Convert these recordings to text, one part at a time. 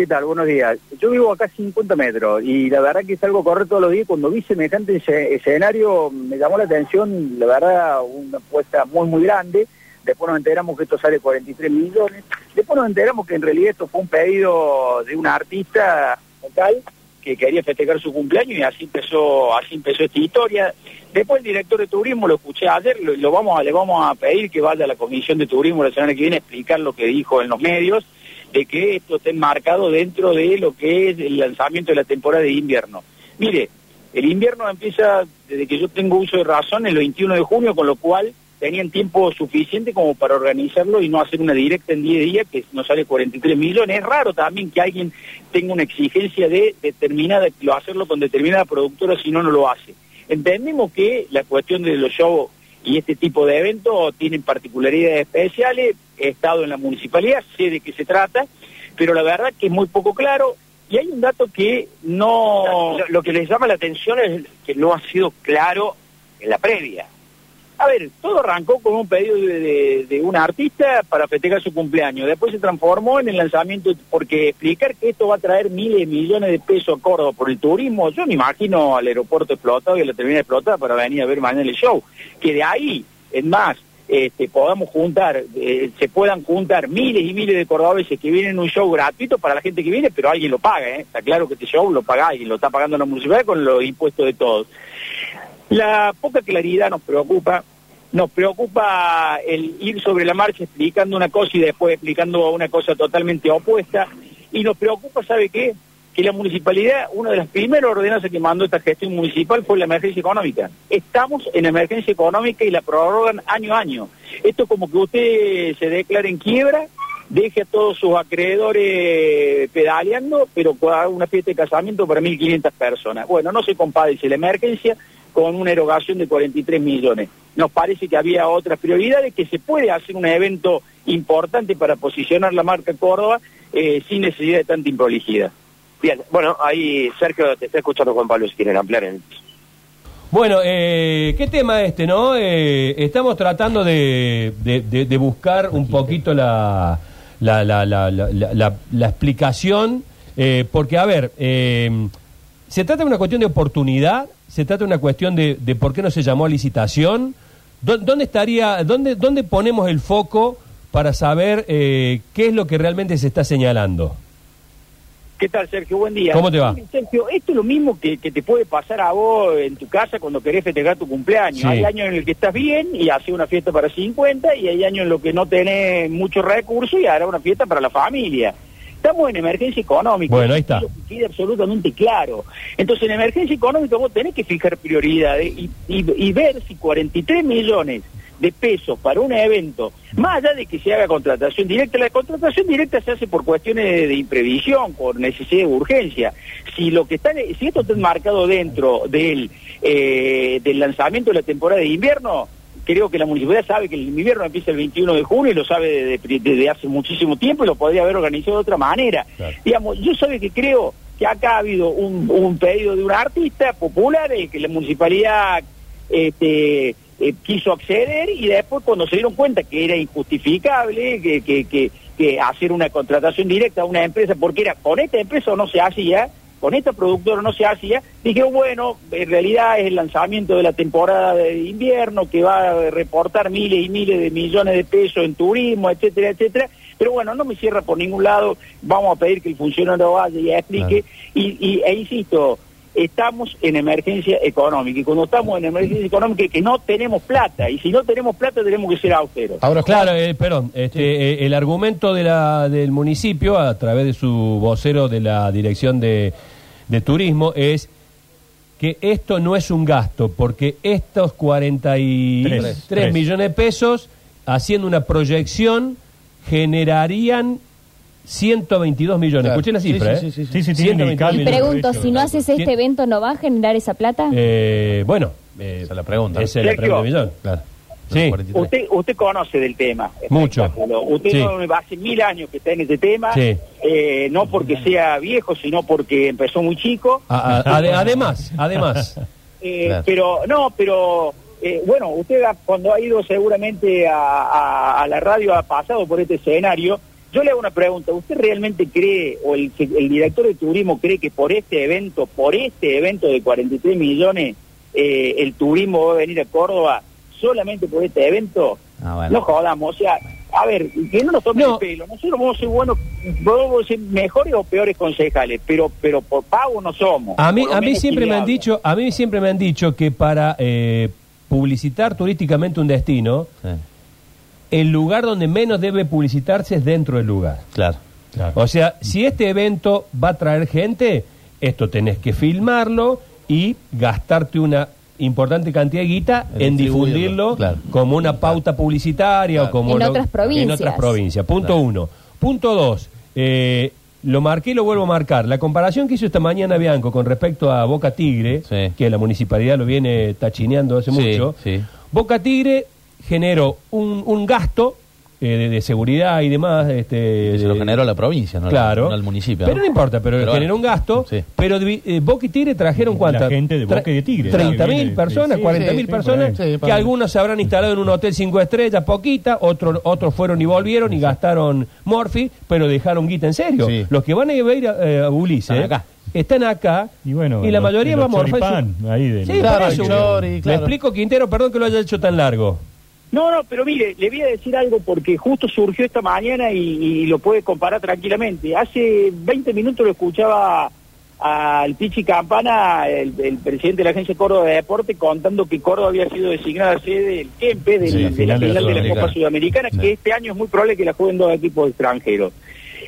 ¿Qué tal? Buenos días. Yo vivo acá a 50 metros y la verdad que salgo a correr todos los días. Cuando vi semejante escenario me llamó la atención, la verdad, una apuesta muy, muy grande. Después nos enteramos que esto sale 43 millones. Después nos enteramos que en realidad esto fue un pedido de una artista local que quería festejar su cumpleaños y así empezó, así empezó esta historia. Después el director de turismo, lo escuché ayer, lo, lo vamos a, le vamos a pedir que vaya a la comisión de turismo la semana que viene a explicar lo que dijo en los medios de que esto esté enmarcado dentro de lo que es el lanzamiento de la temporada de invierno. Mire, el invierno empieza desde que yo tengo uso de razón el 21 de junio, con lo cual tenían tiempo suficiente como para organizarlo y no hacer una directa en 10 días que nos sale 43 millones. Es raro también que alguien tenga una exigencia de determinada, lo hacerlo con determinada productora si no, no lo hace. Entendemos que la cuestión de los shows y este tipo de eventos tienen particularidades especiales. He estado en la municipalidad, sé de qué se trata, pero la verdad que es muy poco claro. Y hay un dato que no... Lo, que les llama la atención es que no ha sido claro en la previa. A ver, todo arrancó con un pedido de, de, una artista para festejar su cumpleaños. Después se transformó en el lanzamiento, porque explicar que esto va a traer miles de millones de pesos a Córdoba por el turismo, yo me imagino al aeropuerto explotado y a la terminal explotada para venir a ver mañana el show. Que de ahí, es más, este, podamos juntar, eh, se puedan juntar miles y miles de cordobeses que vienen un show gratuito para la gente que viene, pero alguien lo paga, ¿eh? Está claro que este show lo paga alguien, lo está pagando la municipalidad con los impuestos de todos. La poca claridad nos preocupa, nos preocupa el ir sobre la marcha explicando una cosa y después explicando una cosa totalmente opuesta, y nos preocupa, ¿sabe qué? Que la municipalidad, una de las primeras ordenanzas que mandó esta gestión municipal fue la emergencia económica. Estamos en emergencia económica y la prorrogan año a año. Esto es como que usted se declare en quiebra, deje a todos sus acreedores pedaleando, pero haga una fiesta de casamiento para 1.500 personas. Bueno, no se compadece la emergencia con una erogación de 43 millones. Nos parece que había otras prioridades, que se puede hacer un evento importante para posicionar la marca Córdoba eh, sin necesidad de tanta improlijidad. Bien, bueno, ahí Sergio te está escuchando Juan Pablo si quieren ampliar en Bueno, eh, ¿qué tema este, no? Eh, estamos tratando de, de- de- de buscar un poquito la, la, la, la, la, la- la explicación, eh, porque, a ver, eh, se trata de una cuestión de oportunidad, se trata de una cuestión de, de por qué no se llamó a licitación, ¿Dó- ¿dónde estaría, dónde, dónde ponemos el foco para saber eh, qué es lo que realmente se está señalando? ¿Qué tal, Sergio? Buen día. ¿Cómo te va? Sergio, esto es lo mismo que, que te puede pasar a vos en tu casa cuando querés festejar tu cumpleaños. Sí. Hay años en el que estás bien y haces una fiesta para 50 y hay años en los que no tenés muchos recursos y harás una fiesta para la familia. Estamos en emergencia económica. Bueno, ahí está. Queda absolutamente claro. Entonces, en emergencia económica vos tenés que fijar prioridades y, y- y ver si 43 millones de pesos para un evento, más allá de que se haga contratación directa, la contratación directa se hace por cuestiones de, imprevisión, por necesidad de urgencia. Si lo que está, si esto está enmarcado dentro del, eh, del lanzamiento de la temporada de invierno, creo que la municipalidad sabe que el invierno empieza el 21 de junio y lo sabe desde, desde hace muchísimo tiempo y lo podría haber organizado de otra manera. Claro. Digamos, yo sabe que creo que acá ha habido un, un pedido de un artista popular el que la municipalidad este, eh, quiso acceder y después cuando se dieron cuenta que era injustificable que, que, que, que hacer una contratación directa a una empresa, porque era con esta empresa no se hacía, con esta productora no se hacía, dijeron, bueno, en realidad es el lanzamiento de la temporada de invierno que va a reportar miles y miles de millones de pesos en turismo, etcétera, etcétera. Pero bueno, no me cierra por ningún lado, vamos a pedir que el funcionario vaya y explique. Y, y, e insisto, estamos en emergencia económica. Y cuando estamos en emergencia económica es que no tenemos plata. Y si no tenemos plata tenemos que ser austeros. Ahora, claro, eh, perdón, este, eh, el argumento de la, del municipio, a través de su vocero de la Dirección de, de Turismo, es que esto no es un gasto, porque estos 43 Tres. Tres. millones de pesos, haciendo una proyección, generarían 122 millones. Claro. Escuché la Sí, cifra, sí, ¿eh? sí, sí, sí, sí, tiene 122 indicar- Y pregunto, si no haces este evento, ¿no va a generar esa plata? Eh, bueno, eh, Esa es la pregunta. Esa es la Sergio. pregunta del millón. Claro. Sí. 43. Usted, usted conoce del tema. Mucho. Usted Sí. no- hace mil años que está en ese tema, Sí. eh, no porque sea viejo, sino porque empezó muy chico. A- a- ade- además, además. Eh, Claro. Pero, no, pero, eh, bueno, usted ha- cuando ha ido seguramente a, a- a la radio ha pasado por este escenario Yo le hago una pregunta, ¿usted realmente cree, o el, el director de turismo cree que por este evento, por este evento de 43 millones, eh, el turismo va a venir a Córdoba solamente por este evento? Ah, bueno. No jodamos, o sea, a ver, que no nos tomen No. el pelo, nosotros vamos a ser buenos, vamos a ser mejores o peores concejales, pero pero por pago no somos. A mí, a mí siempre me han dicho, a mí siempre me han dicho que para eh, publicitar turísticamente un destino, Sí, el lugar donde menos debe publicitarse es dentro del lugar. claro. O sea, si este evento va a traer gente, esto tenés que filmarlo y gastarte una importante cantidad de guita En difundirlo claro. como una pauta publicitaria o como En lo- otras provincias. En otras provincias. Punto Claro. uno. Punto dos. eh, lo marqué y lo vuelvo a marcar. La comparación que hizo esta mañana Bianco con respecto a Boca Tigre, Sí. que la municipalidad lo viene tachineando hace Sí, mucho, sí. Boca Tigre generó un, un gasto eh, de, de seguridad y demás. Este, Se lo generó la provincia, no, Claro. no el municipio. Pero no importa, pero, Pero generó un gasto. sí. Pero eh, Boca y Tigre trajeron cuántas. La gente de Boca y de Tigre, Treinta ¿no? Que mil viene- personas, sí, mil sí, personas, que para- algunos se habrán instalado en un hotel cinco estrellas, poquita, otros otros fueron y volvieron y gastaron Morphy, pero dejaron guita en serio. Sí. Los que van a ir a, ir a, eh, a Ulises Están acá. están acá Y bueno, la los- mayoría los va a morfar. ahí del- Sí, Claro, por eso. Le explico, Quintero, perdón que lo haya hecho tan largo. No, no, pero mire, le voy a decir algo porque justo surgió esta mañana y, y lo puede comparar tranquilamente. Hace 20 minutos lo escuchaba al Pichi Campana, el, el presidente de la Agencia Córdoba de Deporte, contando que Córdoba había sido designada sede del Kempe, de, Sí, la- de la final de la Copa Sudamericana, Sí. que este año es muy probable que la jueguen dos equipos extranjeros.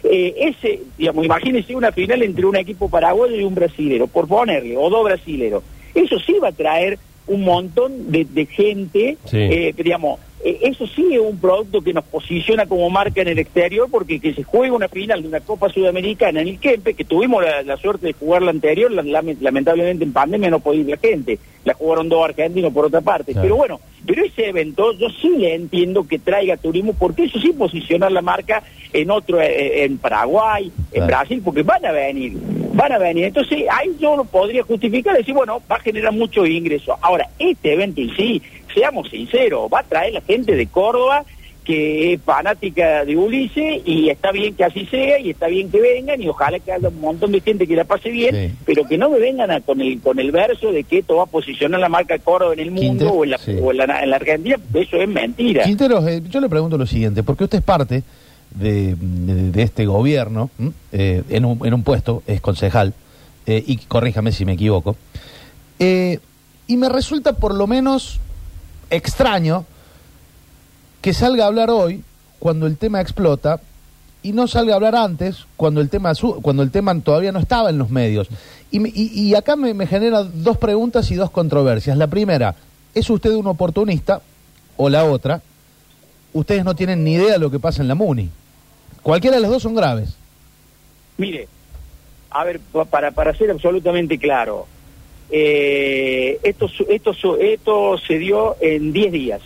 Eh, ese, digamos, imagínense una final entre un equipo paraguayo y un brasilero, por ponerle, o dos brasileros. Eso sí va a traer un montón de, de gente, Sí. eh, digamos, eh, eso sí es un producto que nos posiciona como marca en el exterior, porque que se juegue una final de una Copa Sudamericana en el Kempe, que tuvimos la, la suerte de jugar la anterior, la- lame- lamentablemente en pandemia no podía ir la gente, la jugaron dos argentinos por otra parte, Claro. pero bueno, pero ese evento yo sí le entiendo que traiga turismo, porque eso sí posicionar la marca en otro, eh, en Paraguay, en. Brasil, porque van a venir, van a venir. Entonces ahí yo lo podría justificar, decir, bueno, va a generar mucho ingreso. Ahora, este evento en sí, seamos sinceros, va a traer la gente de Córdoba que es fanática de Ulises y está bien que así sea y está bien que vengan y ojalá que haya un montón de gente que la pase bien, Sí. pero que no me vengan a- con el con el verso de que esto va a posicionar la marca Córdoba en el mundo Quintero, o, en la, sí. o en, la, en la Argentina, eso es mentira. Quinteros, eh, yo le pregunto lo siguiente, porque usted es parte de, este gobierno, eh, en, un, en un puesto, es concejal, eh, y corríjame si me equivoco, eh, y me resulta por lo menos extraño que salga a hablar hoy cuando el tema explota y no salga a hablar antes cuando el tema cuando el tema todavía no estaba en los medios. Y, y- y acá me, me genera dos preguntas y dos controversias. La primera, ¿es usted un oportunista? O la otra, ustedes no tienen ni idea de lo que pasa en la MUNI. Cualquiera de las dos son graves. Mire, a ver, pa- para, para ser absolutamente claro, eh, esto, esto, esto se dio en 10 días.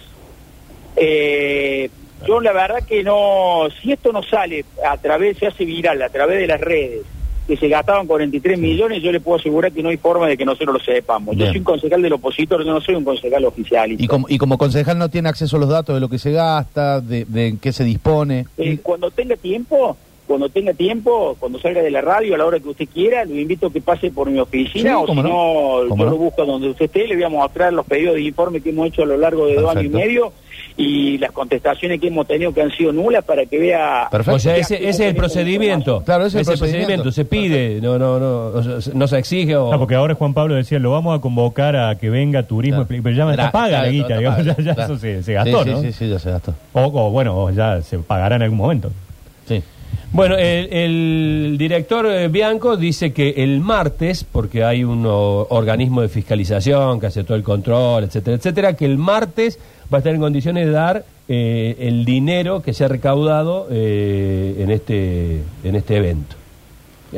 Eh, yo la verdad que no, si esto no sale a través, se hace viral a través de las redes, que se gastaban 43 millones, yo le puedo asegurar que no hay forma de que nosotros lo sepamos. Yo soy un concejal del opositor, yo no soy un concejal oficial. Y como, y como concejal no tiene acceso a los datos de lo que se gasta, de, de en qué se dispone. Eh, cuando tenga tiempo, cuando tenga tiempo, cuando salga de la radio a la hora que usted quiera, lo invito a que pase por mi oficina Sí, o si no, no. Yo no. lo busco donde usted esté, le voy a mostrar los pedidos de informe que hemos hecho a lo largo de dos años y Perfecto. medio y las contestaciones que hemos tenido que han sido nulas para que vea... Perfecto. O sea, ese, ese es el procedimiento. Claro, ese es el procedimiento. Se pide, no, no, no, o sea, no se exige o... No, porque ahora Juan Pablo decía, lo vamos a convocar a que venga turismo, Claro. pero ya me está Claro, paga la guita, digamos, ya, ya claro. eso se, se gastó, sí, ¿no? Sí, sí, sí, ya se gastó. O, o, bueno, o ya se pagará en algún momento. Sí. Bueno, el, director eh, Bianco dice que el martes, porque hay un organismo de fiscalización que hace todo el control, etcétera, etcétera, que el martes va a estar en condiciones de dar eh, el dinero que se ha recaudado eh, en este en este evento.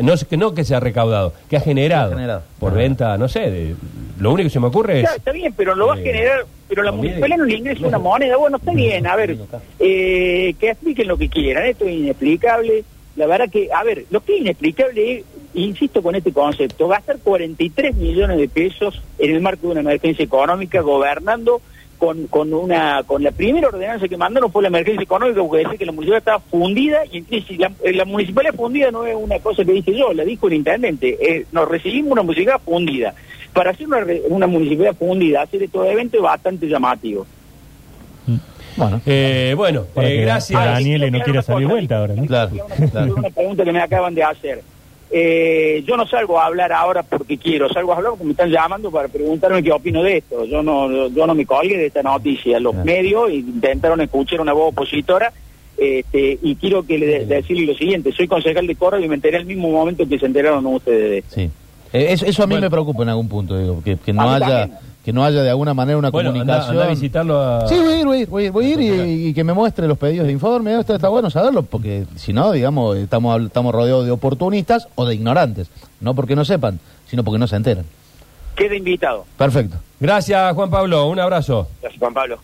No, no que se ha recaudado, que ha generado, por Ah. venta, no sé, de- lo único que se me ocurre Ya, es... está bien, pero lo va a Eh, generar, pero la no, municipalidad no le ingresa una moneda, bueno, está bien, a ver, eh, que expliquen lo que quieran, esto es inexplicable, la verdad que, a ver, lo que es inexplicable es, insisto con este concepto, gastar 43 millones de pesos en el marco de una emergencia económica gobernando con, con una con la primera ordenanza que mandaron fue la emergencia económica porque decía que la municipalidad estaba fundida y en crisis. La, eh, la municipalidad fundida no es una cosa que dije yo, la dijo el intendente. Eh, nos recibimos una municipalidad fundida. Para hacer una, re- una municipalidad fundida, hacer estos eventos es bastante llamativo. Bueno, Eh, bueno, eh, gracias. Ah, quiero no quiere salir cosa. vuelta ahora, ¿no? Claro, claro. una pregunta que me acaban de hacer. Eh, yo no salgo a hablar ahora porque quiero, salgo a hablar porque me están llamando para preguntarme qué opino de esto. Yo no, yo no me colgué de esta noticia. Los Claro. medios intentaron escuchar una voz opositora este, y quiero que le de- decirle lo siguiente. Soy concejal de Córdoba y me enteré al mismo momento que se enteraron ustedes de esto. sí. Eh, eso, eso a mí Bueno. me preocupa en algún punto, digo, que, que no haya también. que no haya de alguna manera una Bueno, comunicación. anda a visitarlo a... Sí, voy a ir, voy a ir, voy a ir, voy a ir y, y que me muestre los pedidos de informe. Esto está bueno saberlo, porque si no, digamos, estamos, estamos rodeados de oportunistas o de ignorantes. No porque no sepan, sino porque no se enteran. Queda invitado. Perfecto. Gracias, Juan Pablo. Un abrazo. Gracias, Juan Pablo.